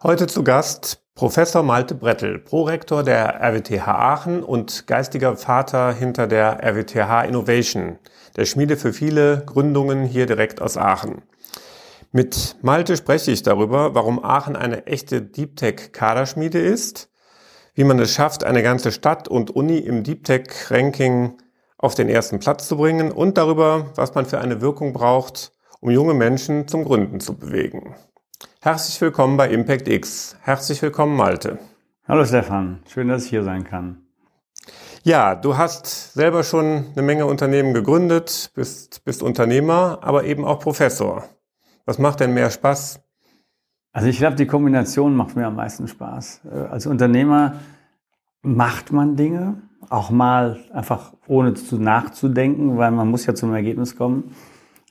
Heute zu Gast Professor Malte Brettel, Prorektor der RWTH Aachen und geistiger Vater hinter der RWTH Innovation, der Schmiede für viele Gründungen hier direkt aus Aachen. Mit Malte spreche ich darüber, warum Aachen eine echte Deep Tech Kaderschmiede ist, wie man es schafft, eine ganze Stadt und Uni im Deep Tech Ranking auf den ersten Platz zu bringen und darüber, was man für eine Wirkung braucht, um junge Menschen zum Gründen zu bewegen. Herzlich willkommen bei Impact X. Herzlich willkommen, Malte. Hallo Stefan, schön, dass ich hier sein kann. Ja, du hast selber schon eine Menge Unternehmen gegründet, bist, bist Unternehmer, aber eben auch Professor. Was macht denn mehr Spaß? Also ich glaube, die Kombination macht mir am meisten Spaß. Äh, als Unternehmer macht man Dinge, auch mal einfach ohne zu nachzudenken, weil man muss ja zum Ergebnis kommen.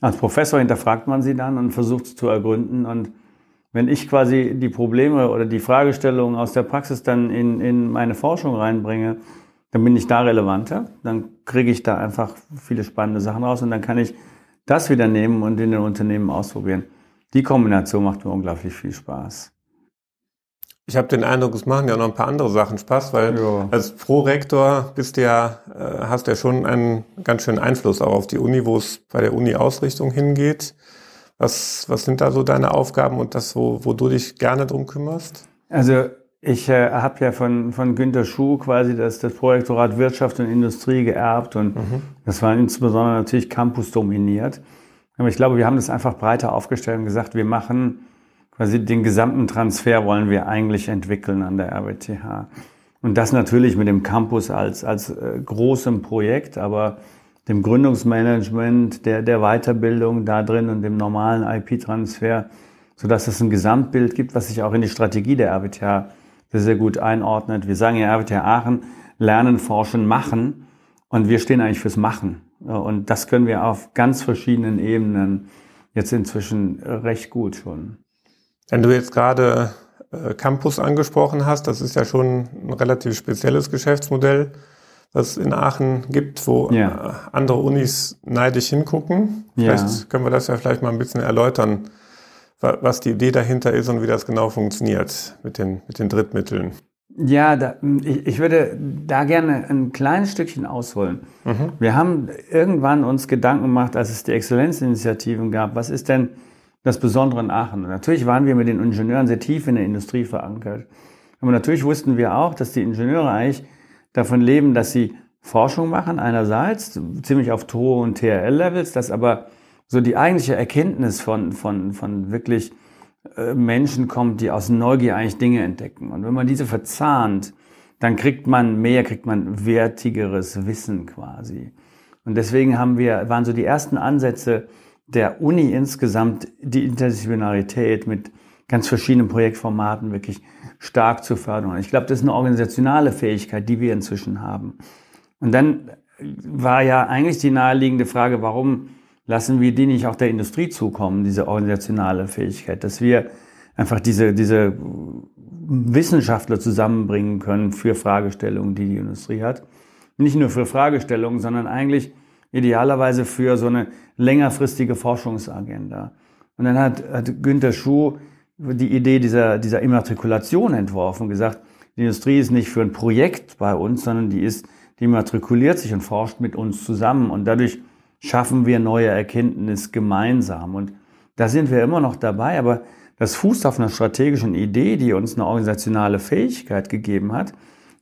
Als Professor hinterfragt man sie dann und versucht es zu ergründen und wenn ich quasi die Probleme oder die Fragestellungen aus der Praxis dann in, in meine Forschung reinbringe, dann bin ich da relevanter. Dann kriege ich da einfach viele spannende Sachen raus und dann kann ich das wieder nehmen und in den Unternehmen ausprobieren. Die Kombination macht mir unglaublich viel Spaß. Ich habe den Eindruck, es machen ja noch ein paar andere Sachen Spaß, weil ja. als Prorektor bist du ja, äh, hast ja schon einen ganz schönen Einfluss auch auf die Uni, wo es bei der Uni-Ausrichtung hingeht. Was, was sind da so deine Aufgaben und das, wo, wo du dich gerne drum kümmerst? Also ich äh, habe ja von, von Günter Schuh quasi das, das Projektorat Wirtschaft und Industrie geerbt und mhm. das war insbesondere natürlich Campus dominiert. Aber ich glaube, wir haben das einfach breiter aufgestellt und gesagt, wir machen quasi den gesamten Transfer wollen wir eigentlich entwickeln an der RWTH. Und das natürlich mit dem Campus als, als äh, großem Projekt, aber dem Gründungsmanagement, der, der Weiterbildung da drin und dem normalen IP-Transfer, sodass es ein Gesamtbild gibt, was sich auch in die Strategie der RWTH sehr, sehr gut einordnet. Wir sagen ja RWTH Aachen, lernen, forschen, machen. Und wir stehen eigentlich fürs Machen. Und das können wir auf ganz verschiedenen Ebenen jetzt inzwischen recht gut schon. Wenn du jetzt gerade äh, Campus angesprochen hast, das ist ja schon ein relativ spezielles Geschäftsmodell was es in Aachen gibt, wo ja. Äh, andere Unis neidisch hingucken. Vielleicht ja. können wir das ja vielleicht mal ein bisschen erläutern, was die Idee dahinter ist und wie das genau funktioniert mit den, mit den Drittmitteln. Ja, da, ich, ich, würde da gerne ein kleines Stückchen ausholen. Mhm. Wir haben irgendwann uns Gedanken gemacht, als es die Exzellenzinitiativen gab, was ist denn das Besondere in Aachen? Und natürlich waren wir mit den Ingenieuren sehr tief in der Industrie verankert. Aber natürlich wussten wir auch, dass die Ingenieure eigentlich davon leben, dass sie Forschung machen einerseits, ziemlich auf TO und TRL-Levels, dass aber so die eigentliche Erkenntnis von, von, von wirklich äh, Menschen kommt, die aus Neugier eigentlich Dinge entdecken. Und wenn man diese verzahnt, dann kriegt man mehr, kriegt man wertigeres Wissen quasi. Und deswegen haben wir, waren so die ersten Ansätze der Uni insgesamt die Interdisziplinarität mit ganz verschiedenen Projektformaten wirklich stark zu fördern. Ich glaube, das ist eine organisationale Fähigkeit, die wir inzwischen haben. Und dann war ja eigentlich die naheliegende Frage, warum lassen wir die nicht auch der Industrie zukommen, diese organisationale Fähigkeit, dass wir einfach diese, diese Wissenschaftler zusammenbringen können für Fragestellungen, die die Industrie hat. Nicht nur für Fragestellungen, sondern eigentlich idealerweise für so eine längerfristige Forschungsagenda. Und dann hat, hat Günter Schuh die Idee dieser, dieser Immatrikulation entworfen, gesagt, die Industrie ist nicht für ein Projekt bei uns, sondern die ist, die immatrikuliert sich und forscht mit uns zusammen und dadurch schaffen wir neue Erkenntnis gemeinsam. Und da sind wir immer noch dabei, aber das fußt auf einer strategischen Idee, die uns eine organisationale Fähigkeit gegeben hat,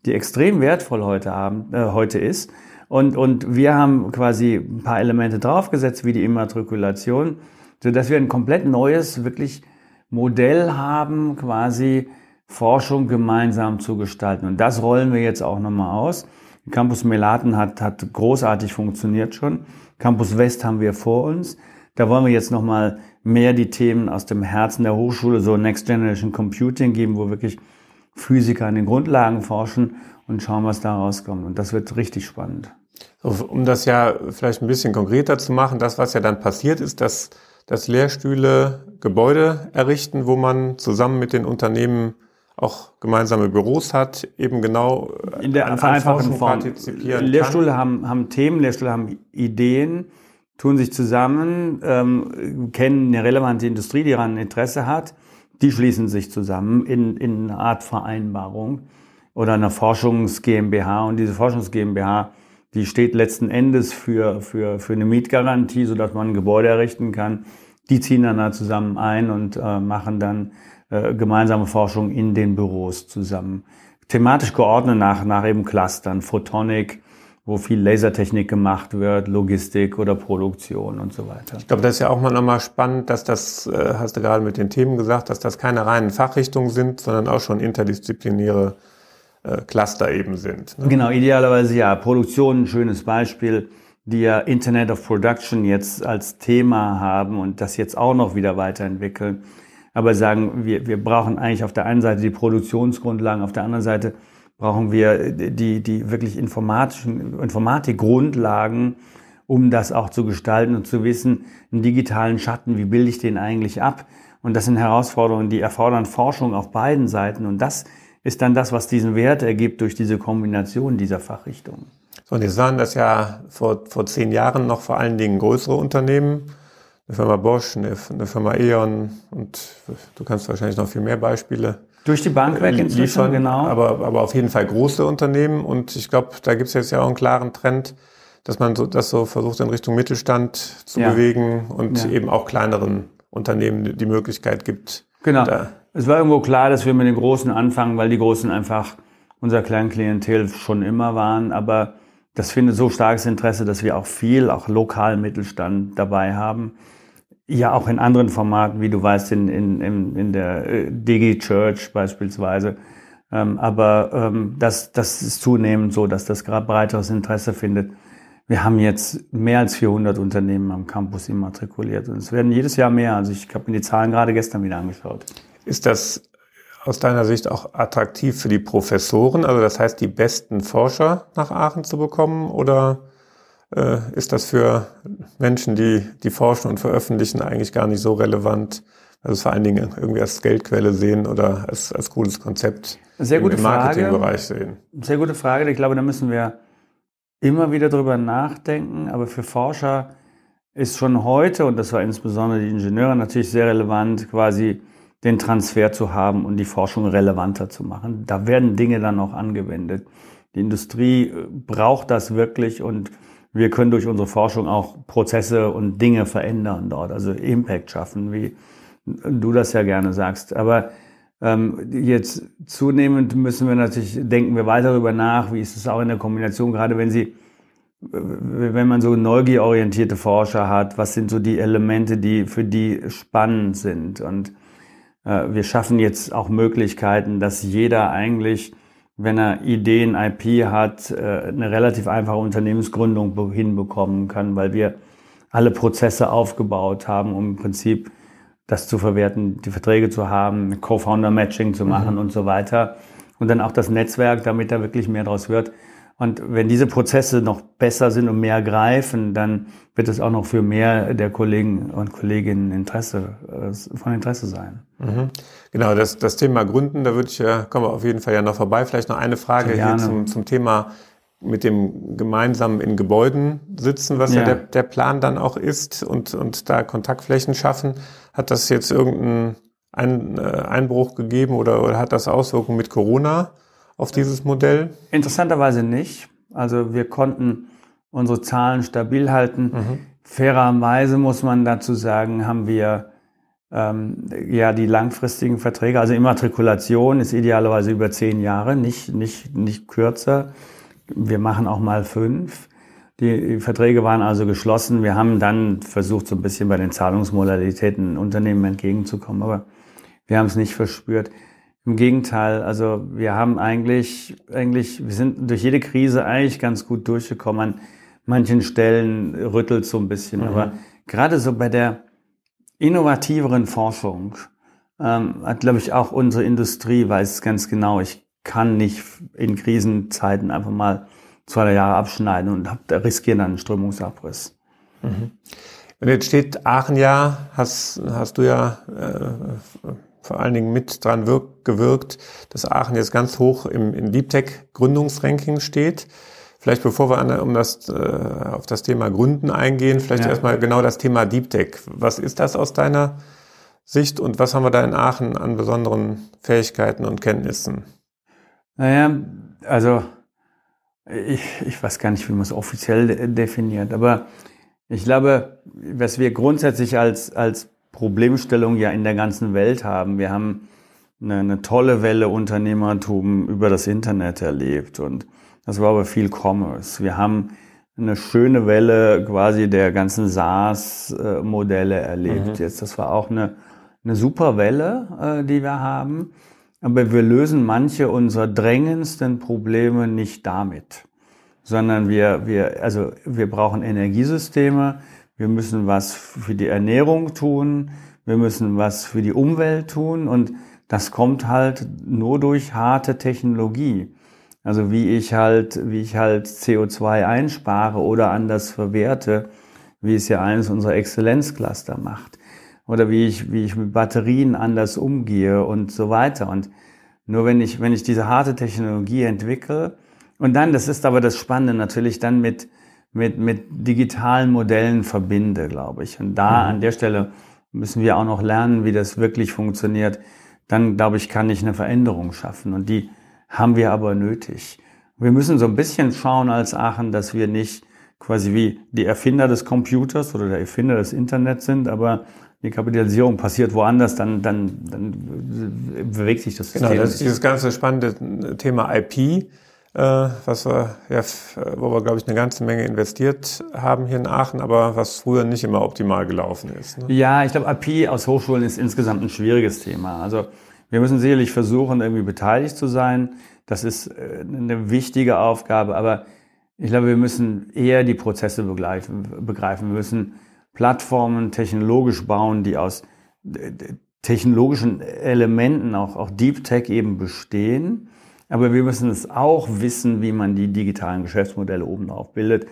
die extrem wertvoll heute, haben, äh, heute ist. Und, und wir haben quasi ein paar Elemente draufgesetzt, wie die Immatrikulation, sodass wir ein komplett neues, wirklich Modell haben, quasi Forschung gemeinsam zu gestalten. Und das rollen wir jetzt auch nochmal aus. Campus Melaten hat, hat großartig funktioniert schon. Campus West haben wir vor uns. Da wollen wir jetzt nochmal mehr die Themen aus dem Herzen der Hochschule, so Next Generation Computing geben, wo wirklich Physiker an den Grundlagen forschen und schauen, was da rauskommt. Und das wird richtig spannend. Um das ja vielleicht ein bisschen konkreter zu machen, das, was ja dann passiert ist, dass dass Lehrstühle Gebäude errichten, wo man zusammen mit den Unternehmen auch gemeinsame Büros hat, eben genau in der an, vereinfachten Form. partizipieren Lehrstühle kann. haben, haben Themen, Lehrstühle haben Ideen, tun sich zusammen, ähm, kennen eine relevante Industrie, die daran Interesse hat, die schließen sich zusammen in, in einer Art Vereinbarung oder einer Forschungs GmbH. Und diese Forschungs GmbH, die steht letzten Endes für, für, für eine Mietgarantie, sodass man ein Gebäude errichten kann. Die ziehen dann da zusammen ein und äh, machen dann äh, gemeinsame Forschung in den Büros zusammen. Thematisch geordnet nach, nach eben Clustern, Photonic, wo viel Lasertechnik gemacht wird, Logistik oder Produktion und so weiter. Ich glaube, das ist ja auch mal nochmal spannend, dass das, äh, hast du gerade mit den Themen gesagt, dass das keine reinen Fachrichtungen sind, sondern auch schon interdisziplinäre Cluster eben sind. Ne? Genau, idealerweise ja. Produktion, ein schönes Beispiel, die ja Internet of Production jetzt als Thema haben und das jetzt auch noch wieder weiterentwickeln. Aber sagen, wir, wir brauchen eigentlich auf der einen Seite die Produktionsgrundlagen, auf der anderen Seite brauchen wir die, die wirklich informatischen, Informatikgrundlagen, um das auch zu gestalten und zu wissen, einen digitalen Schatten, wie bilde ich den eigentlich ab? Und das sind Herausforderungen, die erfordern Forschung auf beiden Seiten. Und das ist dann das, was diesen Wert ergibt durch diese Kombination dieser Fachrichtungen. So, und jetzt waren das ja vor, vor zehn Jahren noch vor allen Dingen größere Unternehmen. Eine Firma Bosch, eine, eine Firma E.ON und du kannst wahrscheinlich noch viel mehr Beispiele durch die Bank weg inzwischen, liefern, genau. Aber, aber auf jeden Fall große Unternehmen. Und ich glaube, da gibt es jetzt ja auch einen klaren Trend, dass man so, das so versucht, in Richtung Mittelstand zu ja. bewegen und ja. eben auch kleineren Unternehmen die Möglichkeit gibt. Genau. Da. Es war irgendwo klar, dass wir mit den Großen anfangen, weil die Großen einfach unser Kleinklientel schon immer waren. Aber das findet so starkes Interesse, dass wir auch viel, auch lokalen Mittelstand dabei haben. Ja, auch in anderen Formaten, wie du weißt, in, in, in, in der äh, Digi Church beispielsweise. Ähm, aber ähm, das, das ist zunehmend so, dass das gerade breiteres Interesse findet. Wir haben jetzt mehr als 400 Unternehmen am Campus immatrikuliert und es werden jedes Jahr mehr. Also ich habe mir die Zahlen gerade gestern wieder angeschaut. Ist das aus deiner Sicht auch attraktiv für die Professoren? Also das heißt, die besten Forscher nach Aachen zu bekommen oder äh, ist das für Menschen, die, die forschen und veröffentlichen, eigentlich gar nicht so relevant. Also es vor allen Dingen irgendwie als Geldquelle sehen oder als, als cooles Konzept Sehr gute im Marketingbereich sehen. Sehr gute Frage. Ich glaube, da müssen wir immer wieder drüber nachdenken. Aber für Forscher ist schon heute, und das war insbesondere die Ingenieure natürlich sehr relevant, quasi den Transfer zu haben und die Forschung relevanter zu machen. Da werden Dinge dann auch angewendet. Die Industrie braucht das wirklich und wir können durch unsere Forschung auch Prozesse und Dinge verändern dort, also Impact schaffen, wie du das ja gerne sagst. Aber ähm, jetzt zunehmend müssen wir natürlich, denken wir weiter darüber nach, wie ist es auch in der Kombination, gerade wenn sie, wenn man so neugierorientierte Forscher hat, was sind so die Elemente, die für die spannend sind. Und äh, wir schaffen jetzt auch Möglichkeiten, dass jeder eigentlich wenn er Ideen, IP hat, äh, eine relativ einfache Unternehmensgründung hinbekommen kann, weil wir alle Prozesse aufgebaut haben, um im Prinzip das zu verwerten, die Verträge zu haben, Co-Founder-Matching zu machen mhm. und so weiter. Und dann auch das Netzwerk, damit da wirklich mehr draus wird. Und wenn diese Prozesse noch besser sind und mehr greifen, dann wird es auch noch für mehr der Kollegen und Kolleginnen Interesse, äh, von Interesse sein. Mhm. Genau, das, das Thema Gründen, da würde ich ja, kommen wir auf jeden Fall ja noch vorbei. Vielleicht noch eine Frage hier zum, zum Thema mit dem gemeinsamen in Gebäuden sitzen, was ja, ja der, der Plan dann auch ist und, und da Kontaktflächen schaffen. Hat das jetzt irgendeinen ein, äh, Einbruch gegeben oder, oder hat das Auswirkungen mit Corona? Auf dieses Modell? Interessanterweise nicht. Also wir konnten unsere Zahlen stabil halten. Mhm. Fairerweise muss man dazu sagen, haben wir ähm, ja die langfristigen Verträge. Also Immatrikulation ist idealerweise über zehn Jahre, nicht, nicht, nicht kürzer. Wir machen auch mal fünf. Die Verträge waren also geschlossen. Wir haben dann versucht, so ein bisschen bei den Zahlungsmodalitäten Unternehmen entgegenzukommen, aber wir haben es nicht verspürt. Im Gegenteil, also wir haben eigentlich, eigentlich, wir sind durch jede Krise eigentlich ganz gut durchgekommen. An manchen Stellen rüttelt so ein bisschen, mhm. aber gerade so bei der innovativeren Forschung ähm, hat, glaube ich, auch unsere Industrie weiß es ganz genau. Ich kann nicht in Krisenzeiten einfach mal zwei drei Jahre abschneiden und hab, da riskieren dann einen Strömungsabriss. Mhm. Und jetzt steht Aachen ja, hast, hast du ja äh, vor allen Dingen mit dran wirkt, gewirkt, dass Aachen jetzt ganz hoch im, im Deep Tech Gründungsranking steht. Vielleicht bevor wir an, um das, äh, auf das Thema Gründen eingehen, vielleicht ja. erstmal genau das Thema Deep Tech. Was ist das aus deiner Sicht und was haben wir da in Aachen an besonderen Fähigkeiten und Kenntnissen? Naja, also ich, ich weiß gar nicht, wie man es offiziell definiert, aber ich glaube, was wir grundsätzlich als, als Problemstellung ja in der ganzen Welt haben, wir haben eine, eine tolle Welle Unternehmertum über das Internet erlebt und das war aber viel Commerce. Wir haben eine schöne Welle quasi der ganzen SaaS-Modelle erlebt. Mhm. Jetzt, das war auch eine, eine super Welle, äh, die wir haben. Aber wir lösen manche unserer drängendsten Probleme nicht damit, sondern wir, wir, also wir brauchen Energiesysteme, wir müssen was für die Ernährung tun, wir müssen was für die Umwelt tun und das kommt halt nur durch harte Technologie. Also wie ich halt, wie ich halt CO2 einspare oder anders verwerte, wie es ja eines unserer Exzellenzcluster macht. Oder wie ich, wie ich mit Batterien anders umgehe und so weiter. Und nur wenn ich, wenn ich diese harte Technologie entwickle und dann, das ist aber das Spannende, natürlich dann mit, mit, mit digitalen Modellen verbinde, glaube ich. Und da mhm. an der Stelle müssen wir auch noch lernen, wie das wirklich funktioniert. Dann, glaube ich, kann ich eine Veränderung schaffen. Und die, haben wir aber nötig. Wir müssen so ein bisschen schauen als Aachen, dass wir nicht quasi wie die Erfinder des Computers oder der Erfinder des Internets sind, aber die Kapitalisierung passiert woanders, dann, dann, dann bewegt sich das System. Genau, das ist dieses ganze spannende Thema IP, was wir, ja, wo wir, glaube ich, eine ganze Menge investiert haben hier in Aachen, aber was früher nicht immer optimal gelaufen ist. Ne? Ja, ich glaube, IP aus Hochschulen ist insgesamt ein schwieriges Thema. Also wir müssen sicherlich versuchen, irgendwie beteiligt zu sein. Das ist äh, eine wichtige Aufgabe, aber ich glaube, wir müssen eher die Prozesse begreifen. Wir müssen Plattformen technologisch bauen, die aus äh, technologischen Elementen, auch, auch Deep Tech eben bestehen. Aber wir müssen es auch wissen, wie man die digitalen Geschäftsmodelle oben drauf bildet.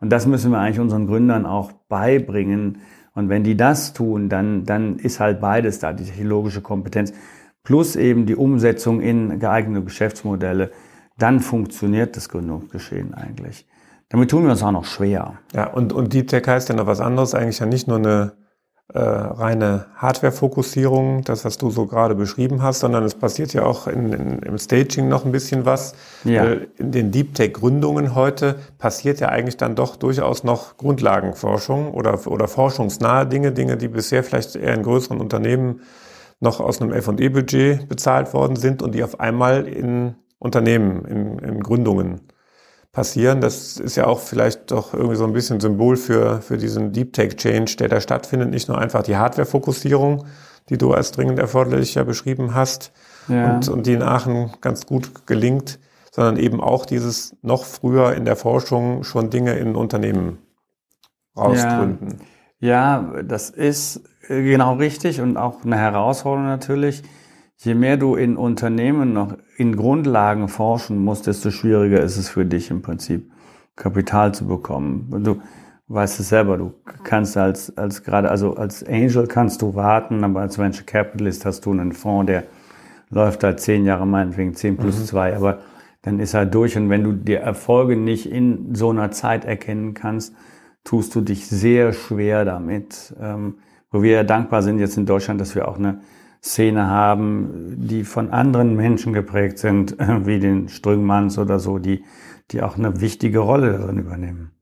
Und das müssen wir eigentlich unseren Gründern auch beibringen. Und wenn die das tun, dann, dann ist halt beides da, die technologische Kompetenz plus eben die Umsetzung in geeignete Geschäftsmodelle, dann funktioniert das Gründungsgeschehen eigentlich. Damit tun wir uns auch noch schwer. Ja, und, und Deep Tech heißt ja noch was anderes, eigentlich ja nicht nur eine äh, reine Hardware-Fokussierung, das, was du so gerade beschrieben hast, sondern es passiert ja auch in, in, im Staging noch ein bisschen was. Ja. In den Deep Tech-Gründungen heute passiert ja eigentlich dann doch durchaus noch Grundlagenforschung oder, oder forschungsnahe Dinge, Dinge, die bisher vielleicht eher in größeren Unternehmen noch aus einem F&E-Budget bezahlt worden sind und die auf einmal in Unternehmen, in, in Gründungen passieren. Das ist ja auch vielleicht doch irgendwie so ein bisschen Symbol für, für diesen Deep Tech Change, der da stattfindet. Nicht nur einfach die Hardware-Fokussierung, die du als dringend erforderlich ja beschrieben hast ja. Und, und die in Aachen ganz gut gelingt, sondern eben auch dieses noch früher in der Forschung schon Dinge in Unternehmen rausgründen. Ja, ja das ist Genau richtig und auch eine Herausforderung natürlich. Je mehr du in Unternehmen noch in Grundlagen forschen musst, desto schwieriger ist es für dich im Prinzip, Kapital zu bekommen. Du weißt es selber, du kannst als, als gerade, also als Angel kannst du warten, aber als Venture Capitalist hast du einen Fonds, der läuft halt zehn Jahre meinetwegen, zehn plus mhm. zwei, aber dann ist er durch. Und wenn du die Erfolge nicht in so einer Zeit erkennen kannst, tust du dich sehr schwer damit. Ähm, wo wir ja dankbar sind jetzt in Deutschland, dass wir auch eine Szene haben, die von anderen Menschen geprägt sind, wie den Strüngmanns oder so, die, die auch eine wichtige Rolle darin übernehmen.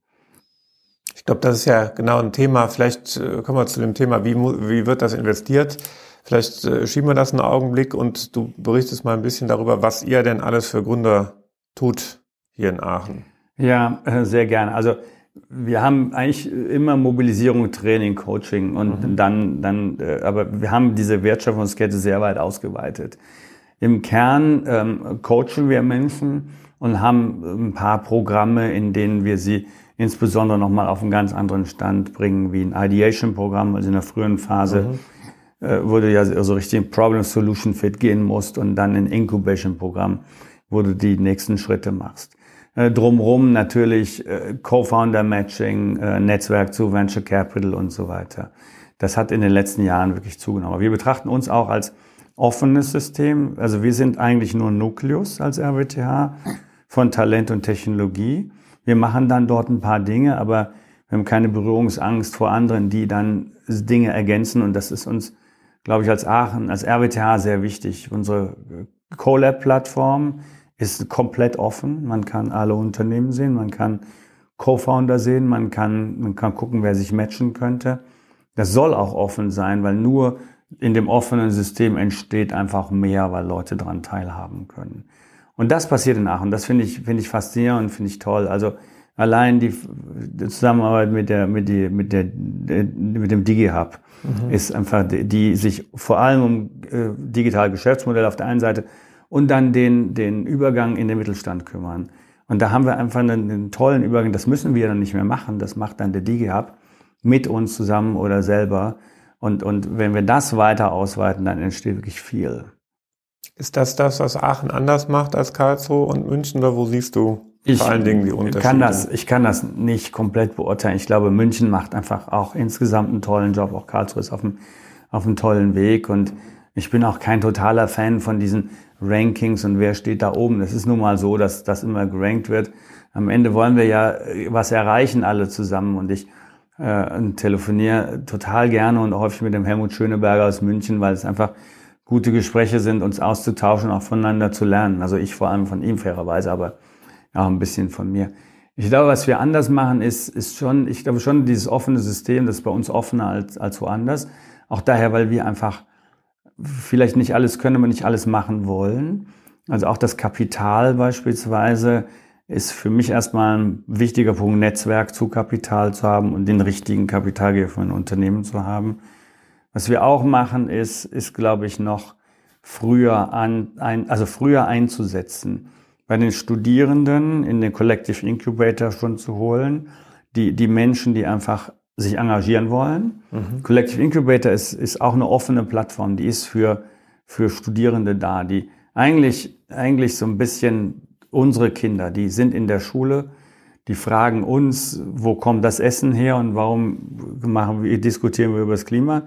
Ich glaube, das ist ja genau ein Thema. Vielleicht äh, kommen wir zu dem Thema, wie, wie wird das investiert? Vielleicht äh, schieben wir das einen Augenblick und du berichtest mal ein bisschen darüber, was ihr denn alles für Gründer tut hier in Aachen. Ja, äh, sehr gerne. Also wir haben eigentlich immer Mobilisierung, Training, Coaching und mhm. dann, dann, äh, aber wir haben diese Wertschöpfungskette sehr weit ausgeweitet. Im Kern ähm, coachen wir Menschen und haben ein paar Programme, in denen wir sie insbesondere nochmal auf einen ganz anderen Stand bringen, wie ein Ideation-Programm, also in der frühen Phase, mhm. äh, wo du ja so richtig Problem-Solution-Fit gehen musst und dann ein Incubation-Programm, wo du die nächsten Schritte machst. Äh, drumherum natürlich äh, Co-Founder-Matching, äh, Netzwerk zu Venture Capital und so weiter. Das hat in den letzten Jahren wirklich zugenommen. Wir betrachten uns auch als offenes System. Also wir sind eigentlich nur Nukleus als RWTH von Talent und Technologie. Wir machen dann dort ein paar Dinge, aber wir haben keine Berührungsangst vor anderen, die dann Dinge ergänzen und das ist uns, glaube ich, als Aachen, als RWTH sehr wichtig. Unsere CoLab-Plattform ist komplett offen. Man kann alle Unternehmen sehen, man kann Co-Founder sehen, man kann, man kann gucken, wer sich matchen könnte. Das soll auch offen sein, weil nur in dem offenen System entsteht einfach mehr, weil Leute daran teilhaben können. Und das passiert in Aachen. Das finde ich, finde ich faszinierend und finde ich toll. Also allein die, die Zusammenarbeit mit der, mit die, mit der, mit dem DigiHub mhm. ist einfach, die sich vor allem um äh, digitale Geschäftsmodelle auf der einen Seite und dann den, den Übergang in den Mittelstand kümmern. Und da haben wir einfach einen, einen tollen Übergang. Das müssen wir dann nicht mehr machen. Das macht dann der DigiHub mit uns zusammen oder selber. Und, und wenn wir das weiter ausweiten, dann entsteht wirklich viel. Ist das das, was Aachen anders macht als Karlsruhe und München? Oder wo siehst du ich vor allen Dingen die Unterschiede? Kann das, ich kann das nicht komplett beurteilen. Ich glaube, München macht einfach auch insgesamt einen tollen Job. Auch Karlsruhe ist auf einem, auf einem tollen Weg. Und ich bin auch kein totaler Fan von diesen Rankings und wer steht da oben. Es ist nun mal so, dass das immer gerankt wird. Am Ende wollen wir ja was erreichen alle zusammen. Und ich äh, telefoniere total gerne und häufig mit dem Helmut Schöneberger aus München, weil es einfach gute Gespräche sind, uns auszutauschen, auch voneinander zu lernen. Also ich vor allem von ihm fairerweise, aber auch ein bisschen von mir. Ich glaube, was wir anders machen, ist, ist schon, ich glaube schon dieses offene System, das ist bei uns offener als, als woanders. Auch daher, weil wir einfach vielleicht nicht alles können, aber nicht alles machen wollen. Also auch das Kapital beispielsweise ist für mich erstmal ein wichtiger Punkt, Netzwerk zu Kapital zu haben und den richtigen Kapitalgeber für ein Unternehmen zu haben. Was wir auch machen, ist, ist glaube ich, noch früher an, ein, also früher einzusetzen. Bei den Studierenden in den Collective Incubator schon zu holen, die, die Menschen, die einfach sich engagieren wollen. Mhm. Collective Incubator ist, ist auch eine offene Plattform, die ist für, für Studierende da, die eigentlich, eigentlich so ein bisschen unsere Kinder, die sind in der Schule, die fragen uns, wo kommt das Essen her und warum machen wir, diskutieren wir über das Klima.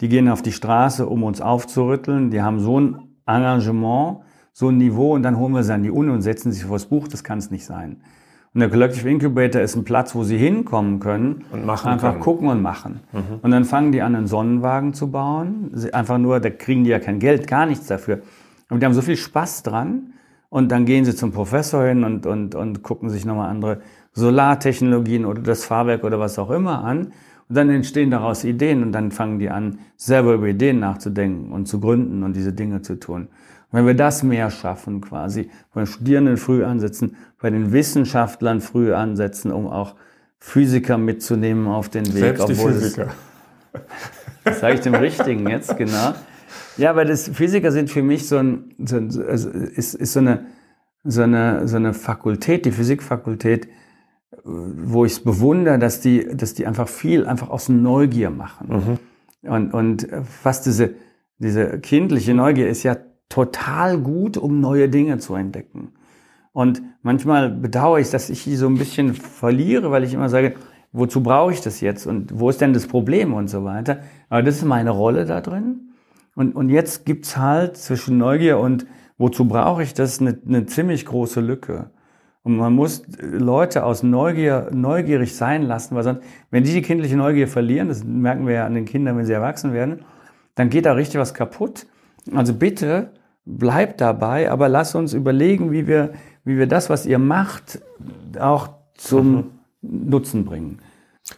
Die gehen auf die Straße, um uns aufzurütteln. Die haben so ein Engagement, so ein Niveau und dann holen wir sie an die Uni und setzen sich vor das Buch. Das kann es nicht sein. Und der Collective Incubator ist ein Platz, wo sie hinkommen können und machen einfach können. gucken und machen. Mhm. Und dann fangen die an, einen Sonnenwagen zu bauen. Einfach nur, da kriegen die ja kein Geld, gar nichts dafür. Aber die haben so viel Spaß dran. Und dann gehen sie zum Professor hin und, und, und gucken sich nochmal andere Solartechnologien oder das Fahrwerk oder was auch immer an. Und dann entstehen daraus Ideen und dann fangen die an, selber über Ideen nachzudenken und zu gründen und diese Dinge zu tun. Wenn wir das mehr schaffen, quasi bei den Studierenden früh ansetzen, bei den Wissenschaftlern früh ansetzen, um auch Physiker mitzunehmen auf den Weg. Selbst die Physiker. Das sage ich dem Richtigen jetzt, genau. Ja, weil das Physiker sind für mich so ein, so also ist, ist so eine, so eine, so eine Fakultät, die Physikfakultät, wo ich es bewundere, dass die, dass die einfach viel einfach aus Neugier machen. Mhm. Und, und was diese, diese kindliche Neugier ist ja total gut, um neue Dinge zu entdecken. Und manchmal bedauere ich, dass ich die so ein bisschen verliere, weil ich immer sage, wozu brauche ich das jetzt und wo ist denn das Problem und so weiter. Aber das ist meine Rolle da drin. Und, und jetzt gibt's halt zwischen Neugier und wozu brauche ich das eine, eine ziemlich große Lücke. Und man muss Leute aus Neugier neugierig sein lassen, weil sonst, wenn die die kindliche Neugier verlieren, das merken wir ja an den Kindern, wenn sie erwachsen werden, dann geht da richtig was kaputt. Also bitte bleibt dabei, aber lass uns überlegen, wie wir, wie wir das, was ihr macht, auch zum mhm. Nutzen bringen.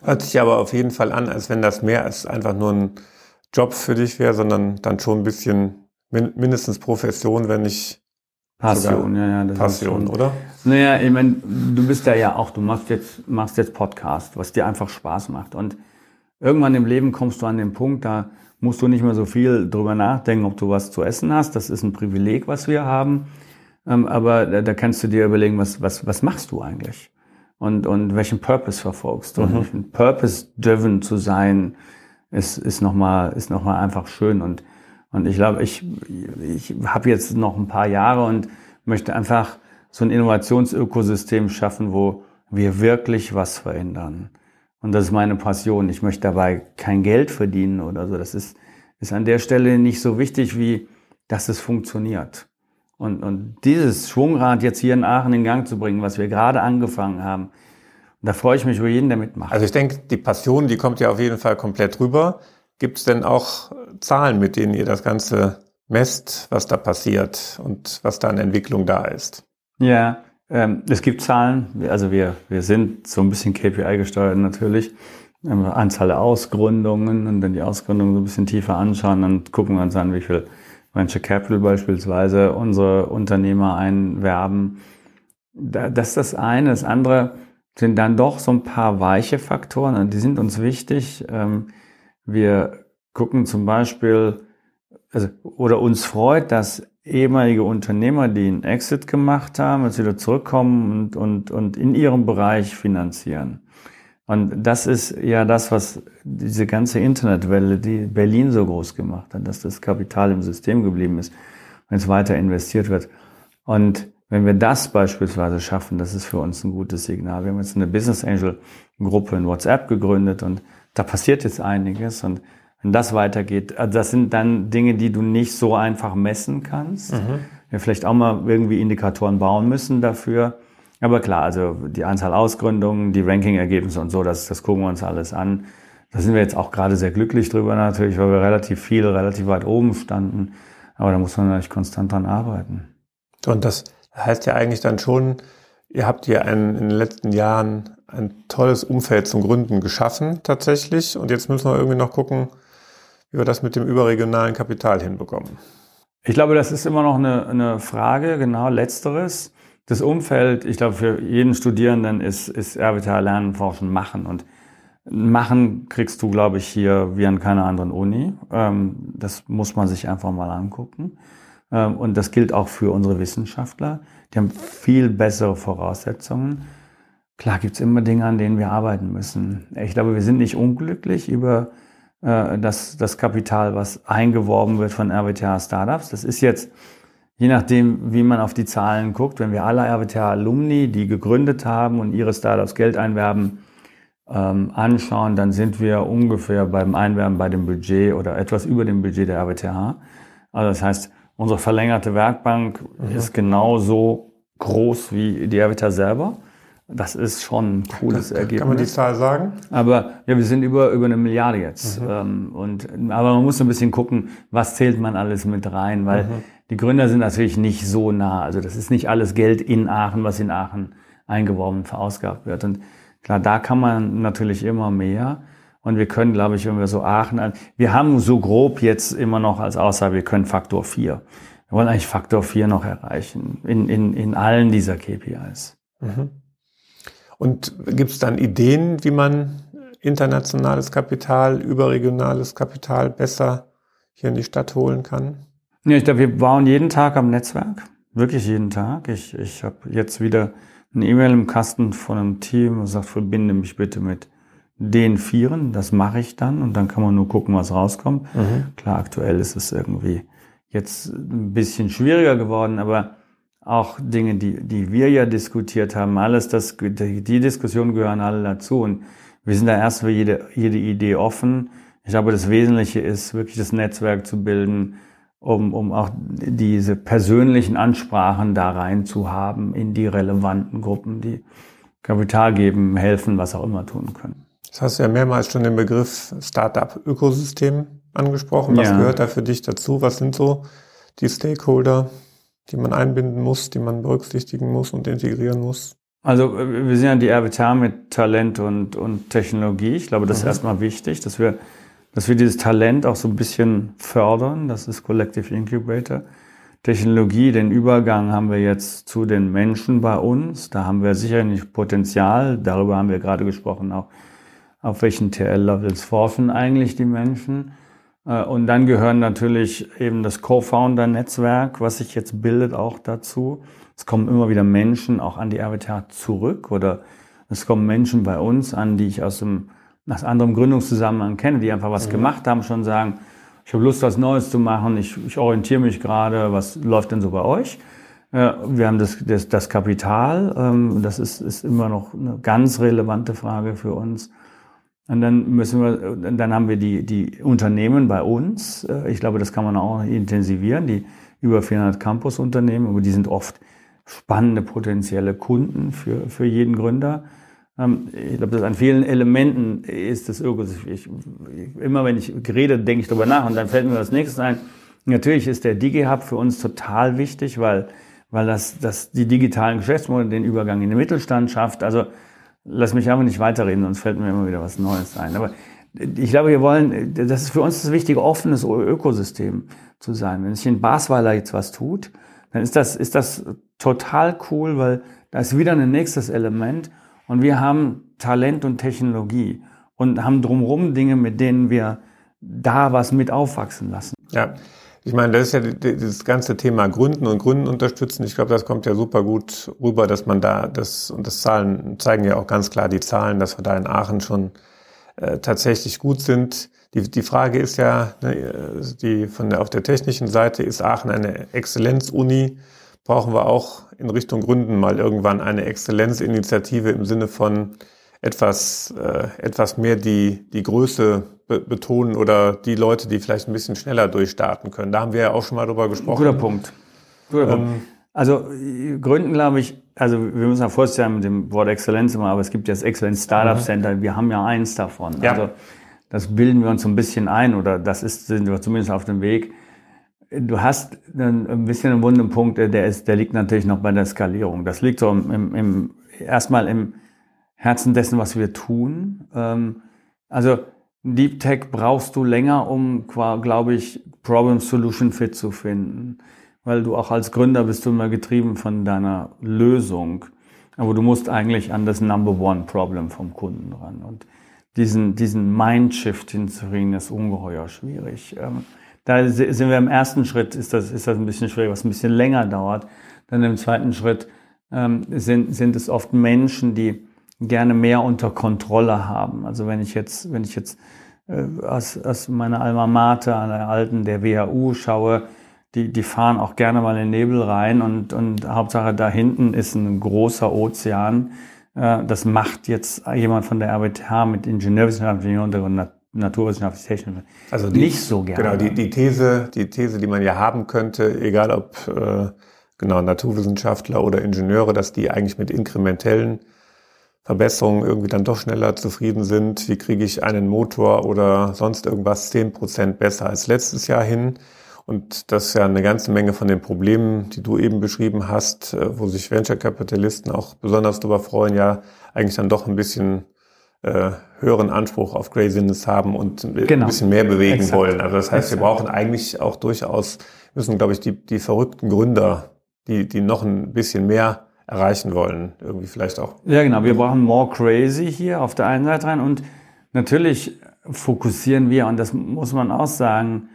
Hört sich aber auf jeden Fall an, als wenn das mehr als einfach nur ein Job für dich wäre, sondern dann schon ein bisschen mindestens Profession, wenn nicht Passion, ja, ja. Das Passion, oder? Naja, ich meine, du bist ja ja auch, du machst jetzt, machst jetzt Podcast, was dir einfach Spaß macht. Und irgendwann im Leben kommst du an den Punkt, da musst du nicht mehr so viel drüber nachdenken, ob du was zu essen hast. Das ist ein Privileg, was wir haben. Ähm, aber da, kannst du dir überlegen, was, was, was machst du eigentlich? Und, und welchen Purpose verfolgst du? Mhm. Purpose-driven zu sein, ist, ist nochmal ist noch mal einfach schön. Und, und ich glaube, ich, ich habe jetzt noch ein paar Jahre und möchte einfach so ein Innovationsökosystem schaffen, wo wir wirklich was verändern. Und das ist meine Passion. Ich möchte dabei kein Geld verdienen oder so. Das ist, ist an der Stelle nicht so wichtig, wie dass es funktioniert. Und, und dieses Schwungrad jetzt hier in Aachen in Gang zu bringen, was wir gerade angefangen haben, da freue ich mich über jeden, der mitmacht. Also ich denke, die Passion, die kommt ja auf jeden Fall komplett rüber. Gibt es denn auch Zahlen, mit denen ihr das Ganze messt, was da passiert und was da an Entwicklung da ist? Ja, ähm, es gibt Zahlen. Also wir, wir sind so ein bisschen KPI gesteuert natürlich. Anzahl der Ausgründungen und dann die Ausgründungen so ein bisschen tiefer anschauen, dann gucken wir uns an, wie viel Venture Capital beispielsweise unsere Unternehmer einwerben. Das ist das eine. Das andere sind dann doch so ein paar weiche Faktoren und die sind uns wichtig. Ähm, wir gucken zum Beispiel, also, oder uns freut, dass ehemalige Unternehmer, die einen Exit gemacht haben, jetzt wieder zurückkommen und, und, und in ihrem Bereich finanzieren. Und das ist ja das, was diese ganze Internetwelle, die Berlin so groß gemacht hat, dass das Kapital im System geblieben ist, wenn es weiter investiert wird. Und wenn wir das beispielsweise schaffen, das ist für uns ein gutes Signal. Wir haben jetzt eine Business Angel Gruppe in WhatsApp gegründet und da passiert jetzt einiges und wenn das weitergeht, also das sind dann Dinge, die du nicht so einfach messen kannst. Mhm. Wir vielleicht auch mal irgendwie Indikatoren bauen müssen dafür. Aber klar, also die Anzahl Ausgründungen, die Ranking-Ergebnisse und so, das, das gucken wir uns alles an. Da sind wir jetzt auch gerade sehr glücklich drüber natürlich, weil wir relativ viel, relativ weit oben standen. Aber da muss man natürlich konstant dran arbeiten. Und das heißt ja eigentlich dann schon, ihr habt hier ein, in den letzten Jahren ein tolles Umfeld zum Gründen geschaffen tatsächlich. Und jetzt müssen wir irgendwie noch gucken, wie wir das mit dem überregionalen Kapital hinbekommen. Ich glaube, das ist immer noch eine, eine Frage, genau letzteres. Das Umfeld, ich glaube, für jeden Studierenden ist, ist RWTH Lernen, Forschen, Machen. Und Machen kriegst du, glaube ich, hier wie an keiner anderen Uni. Ähm, das muss man sich einfach mal angucken. Ähm, und das gilt auch für unsere Wissenschaftler. Die haben viel bessere Voraussetzungen. Klar gibt es immer Dinge, an denen wir arbeiten müssen. Ich glaube, wir sind nicht unglücklich über äh, das, das Kapital, was eingeworben wird von RWTH-Startups. Das ist jetzt, je nachdem, wie man auf die Zahlen guckt, wenn wir alle RWTH-Alumni, die gegründet haben und ihre Startups Geld einwerben, ähm, anschauen, dann sind wir ungefähr beim Einwerben bei dem Budget oder etwas über dem Budget der RWTH. Also das heißt, unsere verlängerte Werkbank mhm. ist genauso groß wie die RWTH selber. Das ist schon ein cooles kann, Ergebnis. Kann man die Zahl sagen? Aber ja, wir sind über, über eine Milliarde jetzt. Mhm. Ähm, und, aber man muss so ein bisschen gucken, was zählt man alles mit rein, weil mhm. die Gründer sind natürlich nicht so nah. Also das ist nicht alles Geld in Aachen, was in Aachen eingeworben und verausgabt wird. Und klar, da kann man natürlich immer mehr. Und wir können, glaube ich, wenn wir so Aachen an, wir haben so grob jetzt immer noch als Aussage, wir können Faktor 4. Wir wollen eigentlich Faktor 4 noch erreichen in, in, in allen dieser KPIs. Mhm. Und gibt es dann Ideen, wie man internationales Kapital, überregionales Kapital besser hier in die Stadt holen kann? Ja, ich glaube, wir bauen jeden Tag am Netzwerk. Wirklich jeden Tag. Ich, ich habe jetzt wieder eine E-Mail im Kasten von einem Team und sagt, verbinde mich bitte mit den Vieren. Das mache ich dann und dann kann man nur gucken, was rauskommt. Mhm. Klar, aktuell ist es irgendwie jetzt ein bisschen schwieriger geworden, aber auch Dinge, die, die wir ja diskutiert haben, alles das, die, Diskussionen gehören alle dazu und wir sind da erst für jede, jede Idee offen. Ich glaube, das Wesentliche ist wirklich das Netzwerk zu bilden, um, um auch diese persönlichen Ansprachen da rein zu haben in die relevanten Gruppen, die Kapital geben, helfen, was auch immer tun können. Das hast du ja mehrmals schon den Begriff Startup-Ökosystem angesprochen. Was ja. gehört da für dich dazu? Was sind so die Stakeholder? Die man einbinden muss, die man berücksichtigen muss und integrieren muss? Also wir sind ja die RWTH mit Talent und, und Technologie. Ich glaube, das mhm. ist erstmal wichtig, dass wir, dass wir dieses Talent auch so ein bisschen fördern. Das ist Collective Incubator. Technologie, den Übergang haben wir jetzt zu den Menschen bei uns. Da haben wir sicherlich Potenzial. Darüber haben wir gerade gesprochen, auch auf welchen TL-Levels forschen eigentlich die Menschen. Äh, und dann gehören natürlich eben das Co-Founder-Netzwerk, was sich jetzt bildet, auch dazu. Es kommen immer wieder Menschen auch an die RWTH zurück oder es kommen Menschen bei uns an, die ich aus einem aus anderem Gründungszusammenhang kenne, die einfach was mhm. gemacht haben, schon sagen, ich habe Lust, was Neues zu machen, ich, ich orientiere mich gerade, was läuft denn so bei euch? Äh, wir haben das, das, das Kapital, ähm, das ist, ist immer noch eine ganz relevante Frage für uns. Und dann müssen wir, dann haben wir die, die Unternehmen bei uns. Äh, ich glaube, das kann man auch intensivieren, die über 400 Campus-Unternehmen, aber die sind oft spannende potenzielle Kunden für, für jeden Gründer. Ähm, ich glaube, das an vielen Elementen ist das Ökosystem. Ich, immer wenn ich rede, denke ich darüber nach und dann fällt mir das nächste ein. Natürlich ist der DigiHub für uns total wichtig, weil, weil das, das die digitalen Geschäftsmodelle den Übergang in den Mittelstand schafft. Also lass mich einfach nicht weiterreden, sonst fällt mir immer wieder was Neues ein. Aber ich glaube, wir wollen, das ist für uns das wichtige, offenes Ökosystem zu sein. Wenn sich in Basweiler jetzt was tut, dann ist das, ist das total cool, weil da ist wieder ein nächstes Element und wir haben Talent und Technologie und haben drumherum Dinge, mit denen wir da was mit aufwachsen lassen. Ja. Ich meine, das ist ja das ganze Thema Gründen und Gründen unterstützen. Ich glaube, das kommt ja super gut rüber, dass man da das, und das Zahlen zeigen ja auch ganz klar die Zahlen, dass wir da in Aachen schon äh, tatsächlich gut sind. Die, die Frage ist ja, ne, die von der, auf der technischen Seite ist Aachen eine Exzellenzuni. Brauchen wir auch in Richtung Gründen mal irgendwann eine Exzellenzinitiative im Sinne von etwas, äh, etwas mehr die, die Größe be betonen oder die Leute, die vielleicht ein bisschen schneller durchstarten können. Da haben wir ja auch schon mal drüber gesprochen. Guter Punkt. Guter ähm, Punkt. Also Gründen, glaube ich, also wir müssen ja vorsichtig sein mit dem Wort Exzellenz immer, aber es gibt ja das Exzellenz Startup mhm. Center, wir haben ja eins davon. Ja. Also das bilden wir uns so ein bisschen ein oder das ist, sind wir zumindest auf dem Weg. Du hast ein bisschen einen wunden Punkt, der ist, der liegt natürlich noch bei der Skalierung. Das liegt so im, im erstmal im Herzen dessen, was wir tun. Ähm, also Deep Tech brauchst du länger, um, glaube ich, Problem Solution Fit zu finden weil du auch als Gründer bist du immer getrieben von deiner Lösung. Aber du musst eigentlich an das Number One Problem vom Kunden ran. Und diesen, diesen Mindshift hinzukriegen, ist ungeheuer schwierig. Ähm, da sind wir im ersten Schritt, ist das, ist das ein bisschen schwierig, was ein bisschen länger dauert. Dann im zweiten Schritt ähm, sind, sind es oft Menschen, die gerne mehr unter Kontrolle haben. Also wenn ich jetzt, wenn ich jetzt äh, aus, aus meiner Alma Mater, an der alten, der WHU schaue, die, die fahren auch gerne mal in den Nebel rein und, und Hauptsache da hinten ist ein großer Ozean. Äh, das macht jetzt jemand von der RWTH mit Ingenieurwissenschaftlichen Hintergrund, naturwissenschaftlich technisch also die, nicht so gerne. Genau, die, die These, die These, die man ja haben könnte, egal ob äh, genau Naturwissenschaftler oder Ingenieure, dass die eigentlich mit inkrementellen Verbesserungen irgendwie dann doch schneller zufrieden sind. Wie kriege ich einen Motor oder sonst irgendwas zehn Prozent besser als letztes Jahr hin? Und das ist ja eine ganze Menge von den Problemen, die du eben beschrieben hast, äh, wo sich Venture-Kapitalisten auch besonders darüber freuen, ja eigentlich dann doch ein bisschen äh, höheren Anspruch auf Craziness haben und genau. ein bisschen mehr bewegen Exakt. wollen. Also das heißt, Exakt. wir brauchen eigentlich auch durchaus, müssen, glaube ich, die, die verrückten Gründer, die, die noch ein bisschen mehr erreichen wollen, irgendwie vielleicht auch. Ja, genau. Wir brauchen more crazy hier auf der einen Seite rein und natürlich fokussieren wir, und das muss man auch sagen,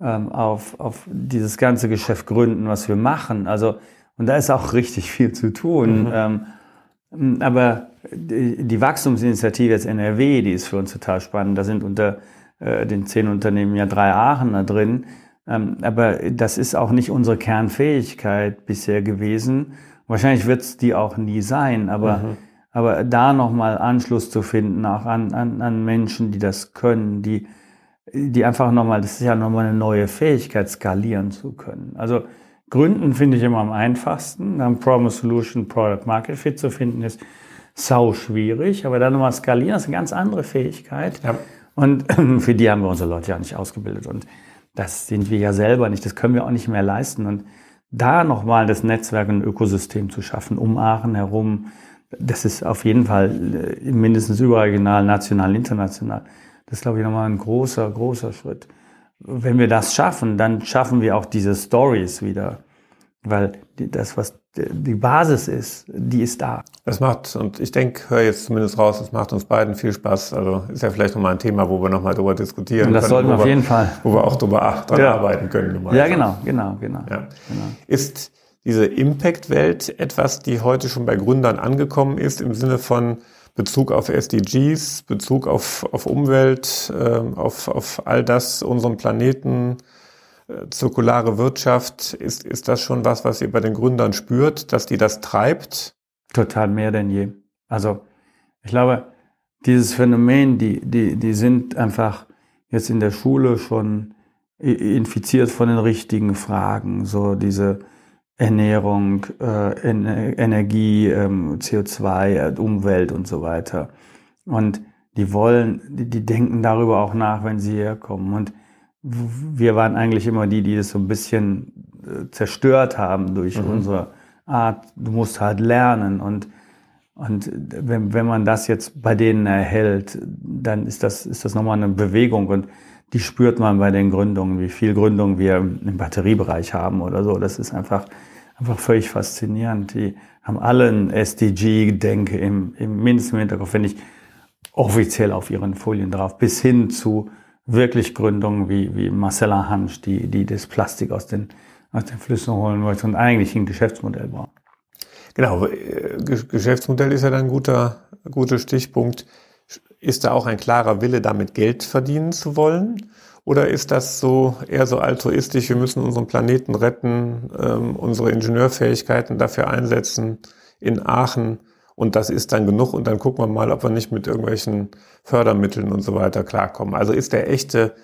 ähm, auf, auf dieses ganze Geschäft gründen, was wir machen. Also, und da ist auch richtig viel zu tun. Mhm. Ähm, aber die, die Wachstumsinitiative jetzt NRW, die ist für uns total spannend. Da sind unter äh, den zehn Unternehmen ja drei Aachener drin. Ähm, aber das ist auch nicht unsere Kernfähigkeit bisher gewesen. Wahrscheinlich wird es die auch nie sein, aber, mhm. aber da nochmal Anschluss zu finden, auch an, an, an Menschen, die das können, die, die einfach nochmal, das ist ja nochmal eine neue Fähigkeit, skalieren zu können. Also Gründen finde ich immer am einfachsten. Dann Problem Solution, Product Market Fit zu finden ist sau schwierig, aber dann nochmal skalieren ist eine ganz andere Fähigkeit. Ja. Und für die haben wir unsere Leute ja nicht ausgebildet. Und das sind wir ja selber nicht. Das können wir auch nicht mehr leisten. Und da nochmal das Netzwerk und Ökosystem zu schaffen, um Aachen herum, das ist auf jeden Fall äh, mindestens überregional, national, international das ist, glaube ich, nochmal ein großer, großer Schritt. Wenn wir das schaffen, dann schaffen wir auch diese Stories wieder. Weil das, was die Basis ist, die ist da. Das macht, und ich denke, höre jetzt zumindest raus, es macht uns beiden viel Spaß. Also ist ja vielleicht nochmal ein Thema, wo wir nochmal drüber diskutieren und das können. Das sollten wir auf jeden Fall. Wo wir auch drüber dran ja. arbeiten können. Ja, genau, genau, genau, ja. genau. Ist diese Impact-Welt etwas, die heute schon bei Gründern angekommen ist, im Sinne von, Bezug auf SDGs, Bezug auf, auf Umwelt, äh, auf, auf all das, unseren Planeten, zirkulare Wirtschaft, ist, ist das schon was, was ihr bei den Gründern spürt, dass die das treibt? Total mehr denn je. Also ich glaube, dieses Phänomen, die, die, die sind einfach jetzt in der Schule schon infiziert von den richtigen Fragen. So diese Ernährung, äh, Energie, ähm, CO2, äh, Umwelt und so weiter. Und die wollen, die, die denken darüber auch nach, wenn sie herkommen. Und wir waren eigentlich immer die, die das so ein bisschen äh, zerstört haben durch mhm. unsere Art. Du musst halt lernen und und wenn, wenn man das jetzt bei denen erhält, dann ist das, ist das nochmal eine Bewegung und die spürt man bei den Gründungen, wie viel Gründungen wir im Batteriebereich haben oder so. Das ist einfach, einfach völlig faszinierend. Die haben alle ein SDG-Denke im, im mindesten Hinterkopf, wenn ich offiziell auf ihren Folien drauf, bis hin zu wirklich Gründungen wie, wie Marcella Hansch, die, die das Plastik aus den, aus den Flüssen holen wollte und eigentlich ein Geschäftsmodell brauchen. Genau, äh, Geschäftsmodell ist ja dann ein guter, guter Stichpunkt. Ist da auch ein klarer Wille, damit Geld verdienen zu wollen? Oder ist das so eher so altruistisch, wir müssen unseren Planeten retten, ähm, unsere Ingenieurfähigkeiten dafür einsetzen in Aachen und das ist dann genug und dann gucken wir mal, ob wir nicht mit irgendwelchen Fördermitteln und so weiter klarkommen. Also ist der echte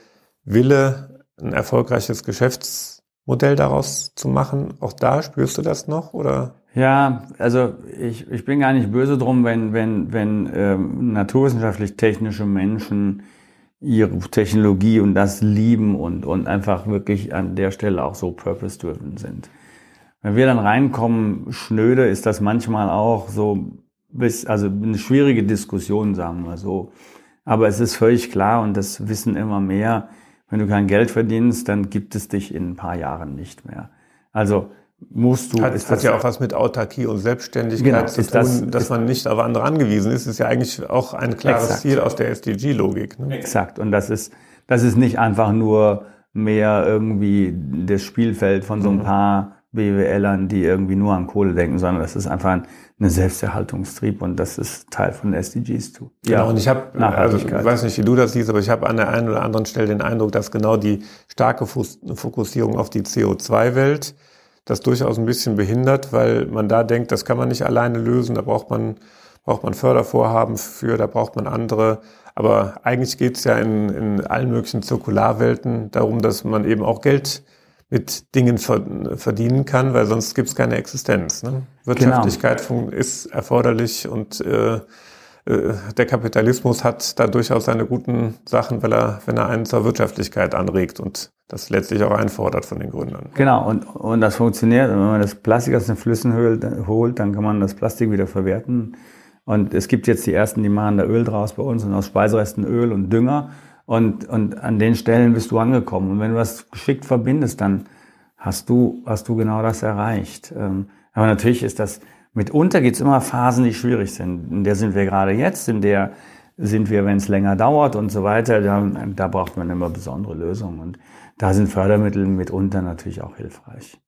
Wille, ein erfolgreiches Geschäftsmodell daraus zu machen, auch da spürst du das noch oder? Ja, also ich, ich bin gar nicht böse drum, wenn, wenn, wenn ähm, naturwissenschaftlich-technische Menschen ihre Technologie und das lieben und, und einfach wirklich an der Stelle auch so purpose-driven sind. Wenn wir dann reinkommen, schnöde, ist das manchmal auch so, also eine schwierige Diskussion, sagen wir so. Aber es ist völlig klar und das wissen immer mehr, wenn du kein Geld verdienst, dann gibt es dich in ein paar Jahren nicht mehr. Also musst du. Hat, ist hat ja auch was mit Autarkie und Selbstständigkeit genau, zu tun, das, dass man nicht auf andere angewiesen ist, ist ja eigentlich auch ein klares exakt. Ziel aus der SDG-Logik. Ne? Exakt. Und das ist, das ist nicht einfach nur mehr irgendwie das Spielfeld von so ein mhm. paar BWLern, die irgendwie nur an Kohle denken, sondern das ist einfach ein, ein Selbsterhaltungstrieb und das ist Teil von SDGs too. Ja, genau, und ich habe, also ich weiß nicht, wie du das siehst, aber ich habe an der einen oder anderen Stelle den Eindruck, dass genau die starke Fokussierung auf die CO2-Welt das durchaus ein bisschen behindert, weil man da denkt, das kann man nicht alleine lösen, da braucht man, braucht man Fördervorhaben für, da braucht man andere. Aber eigentlich geht es ja in, in allen möglichen Zirkularwelten darum, dass man eben auch Geld mit Dingen verdienen kann, weil sonst gibt es keine Existenz. Ne? Wirtschaftlichkeit genau. ist erforderlich und äh, äh, der Kapitalismus hat da durchaus seine guten Sachen, weil er, wenn er einen zur Wirtschaftlichkeit anregt und das letztlich auch einfordert von den Gründern. Genau, und, und das funktioniert. Und wenn man das Plastik aus den Flüssen holt, dann kann man das Plastik wieder verwerten. Und es gibt jetzt die ersten, die machen da Öl draus bei uns und aus Speiseresten Öl und Dünger. Und, und an den Stellen bist du angekommen. Und wenn du das geschickt verbindest, dann hast du, hast du genau das erreicht. Ähm, aber natürlich ist das, mitunter gibt es immer Phasen, die schwierig sind. In der sind wir gerade jetzt, in der sind wir, wenn es länger dauert und so weiter. Da, da braucht man immer besondere Lösungen. Und da sind Fördermittel mitunter natürlich auch hilfreich.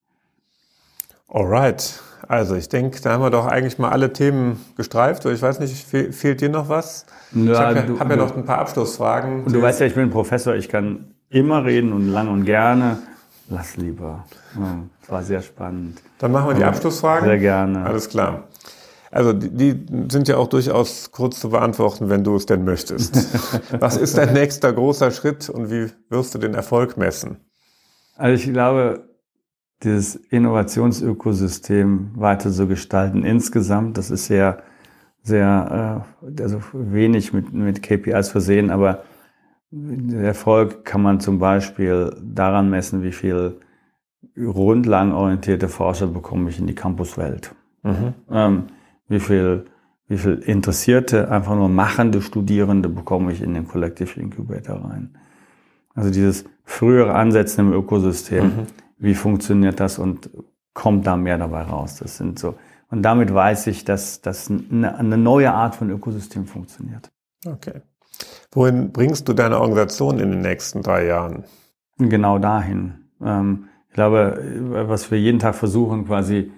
Alright. Also ich denke, da haben wir doch eigentlich mal alle Themen gestreift. Ich weiß nicht, fehlt dir noch was? Ja, ich habe ja, hab ja, noch ein paar Abschlussfragen. Und du weißt ja, ich bin Professor, ich kann immer reden und lang und gerne. Lass lieber. Es war sehr spannend. Dann machen wir die Abschlussfragen. Sehr gerne. Alles klar. Also die, die sind ja auch durchaus kurz zu beantworten, wenn du es denn möchtest. Was ist dein nächster großer Schritt und wie wirst du den Erfolg messen? Also ich glaube, dieses Innovationsökosystem weiter zu gestalten insgesamt, das ist sehr, sehr, äh, also wenig mit, mit KPIs versehen, aber Erfolg kann man zum Beispiel daran messen, wie viel grundlagenorientierte Forscher bekomme ich in die Campuswelt. Mhm. Ähm, wie viel, wie viel interessierte, einfach nur machende Studierende bekomme ich in den Collective Incubator rein. Also dieses frühere Ansetzen im Ökosystem, mhm. Wie funktioniert das und kommt da mehr dabei raus? Das sind so. Und damit weiß ich, dass, dass eine, eine neue Art von Ökosystem funktioniert. Okay. Wohin bringst du deine Organisation in den nächsten drei Jahren? Genau dahin. Ähm, ich glaube, was wir jeden Tag versuchen, quasi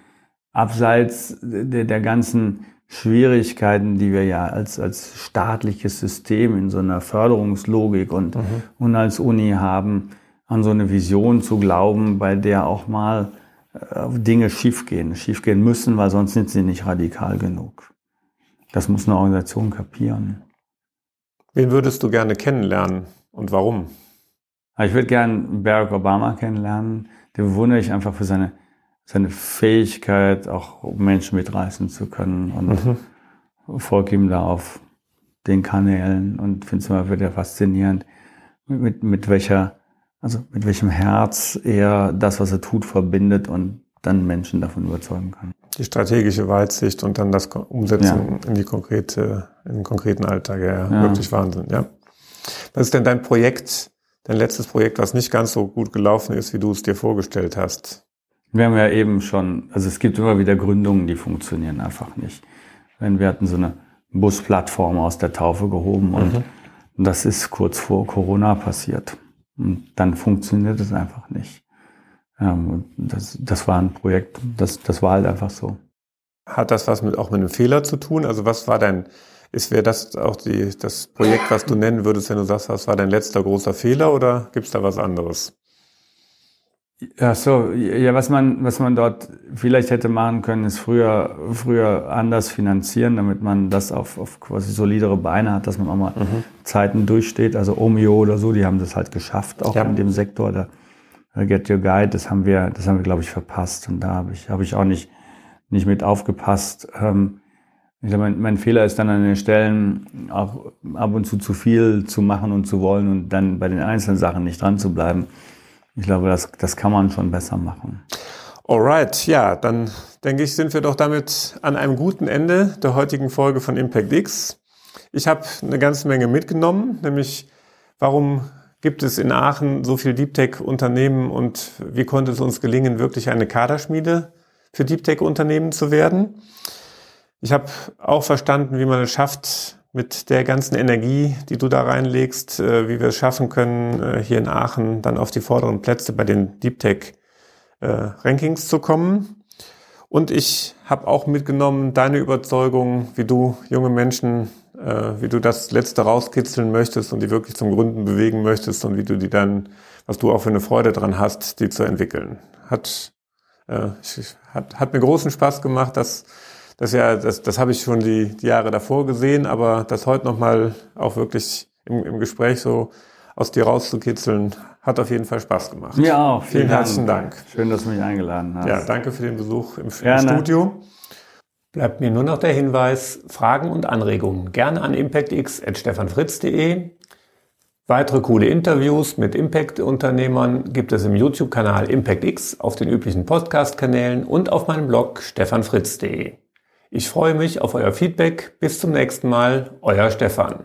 abseits der, der ganzen Schwierigkeiten, die wir ja als, als staatliches System in so einer Förderungslogik und, mhm. und als Uni haben, an so eine Vision zu glauben, bei der auch mal äh, Dinge schiefgehen, schiefgehen müssen, weil sonst sind sie nicht radikal genug. Das muss eine Organisation kapieren. Wen würdest du gerne kennenlernen und warum? Ich würde gerne Barack Obama kennenlernen. Den bewundere ich einfach für seine seine Fähigkeit, auch Menschen mitreißen zu können und mhm. folge ihm da auf den Kanälen und finde es immer wieder faszinierend, mit, mit welcher, also mit welchem Herz er das, was er tut, verbindet und dann Menschen davon überzeugen kann. Die strategische Weitsicht und dann das Umsetzen ja. in die konkrete, in den konkreten Alltag, ja, ja, wirklich Wahnsinn, ja. Was ist denn dein Projekt, dein letztes Projekt, was nicht ganz so gut gelaufen ist, wie du es dir vorgestellt hast? Wir haben ja eben schon, also es gibt immer wieder Gründungen, die funktionieren einfach nicht. Wenn wir hatten so eine Busplattform aus der Taufe gehoben und mhm. das ist kurz vor Corona passiert. Und dann funktioniert es einfach nicht. Ähm, das, das war ein Projekt, das, das war halt einfach so. Hat das was mit, auch mit einem Fehler zu tun? Also was war dein, ist wäre das auch die, das Projekt, was du nennen würdest, wenn du sagst, was war dein letzter großer Fehler oder gibt es da was anderes? Ja, so, ja, was man, was man dort vielleicht hätte machen können, ist früher, früher anders finanzieren, damit man das auf, auf quasi solidere Beine hat, dass man auch mal mhm. Zeiten durchsteht. Also Omio oder so, die haben das halt geschafft, auch ja. in dem Sektor. Da, Get Your Guide, das haben wir, das haben wir, glaube ich, verpasst. Und da habe ich, habe ich auch nicht, nicht mit aufgepasst. Ähm, ich glaube, mein, mein Fehler ist dann an den Stellen auch ab und zu zu viel zu machen und zu wollen und dann bei den einzelnen Sachen nicht dran zu bleiben. Ich glaube, das, das kann man schon besser machen. Alright, ja, dann denke ich, sind wir doch damit an einem guten Ende der heutigen Folge von Impact X. Ich habe eine ganze Menge mitgenommen, nämlich warum gibt es in Aachen so viel Deep Tech Unternehmen und wie konnte es uns gelingen, wirklich eine Kaderschmiede für Deep Tech Unternehmen zu werden? Ich habe auch verstanden, wie man es schafft, mit der ganzen Energie, die du da reinlegst, äh, wie wir es schaffen können, äh, hier in Aachen dann auf die vorderen Plätze bei den Deep Tech äh, Rankings zu kommen. Und ich habe auch mitgenommen deine Überzeugung, wie du junge Menschen, wie du das Letzte rauskitzeln möchtest und die wirklich zum Gründen bewegen möchtest und wie du die dann, was du auch für eine Freude dran hast, die zu entwickeln. Hat, hat, hat mir großen Spaß gemacht, dass das ja, das, das habe ich schon die, die Jahre davor gesehen, aber das heute nochmal auch wirklich im, im Gespräch so aus dir rauszukitzeln, hat auf jeden Fall Spaß gemacht. Ja, auch. Vielen, vielen herzlichen Dank. Schön, dass du mich eingeladen hast. Ja, danke für den Besuch im, im Studio. Bleibt mir nur noch der Hinweis, Fragen und Anregungen gerne an impactx.stefanfritz.de. Weitere coole Interviews mit Impact-Unternehmern gibt es im YouTube-Kanal ImpactX, auf den üblichen Podcast-Kanälen und auf meinem Blog stefanfritz.de. Ich freue mich auf euer Feedback. Bis zum nächsten Mal, euer Stefan.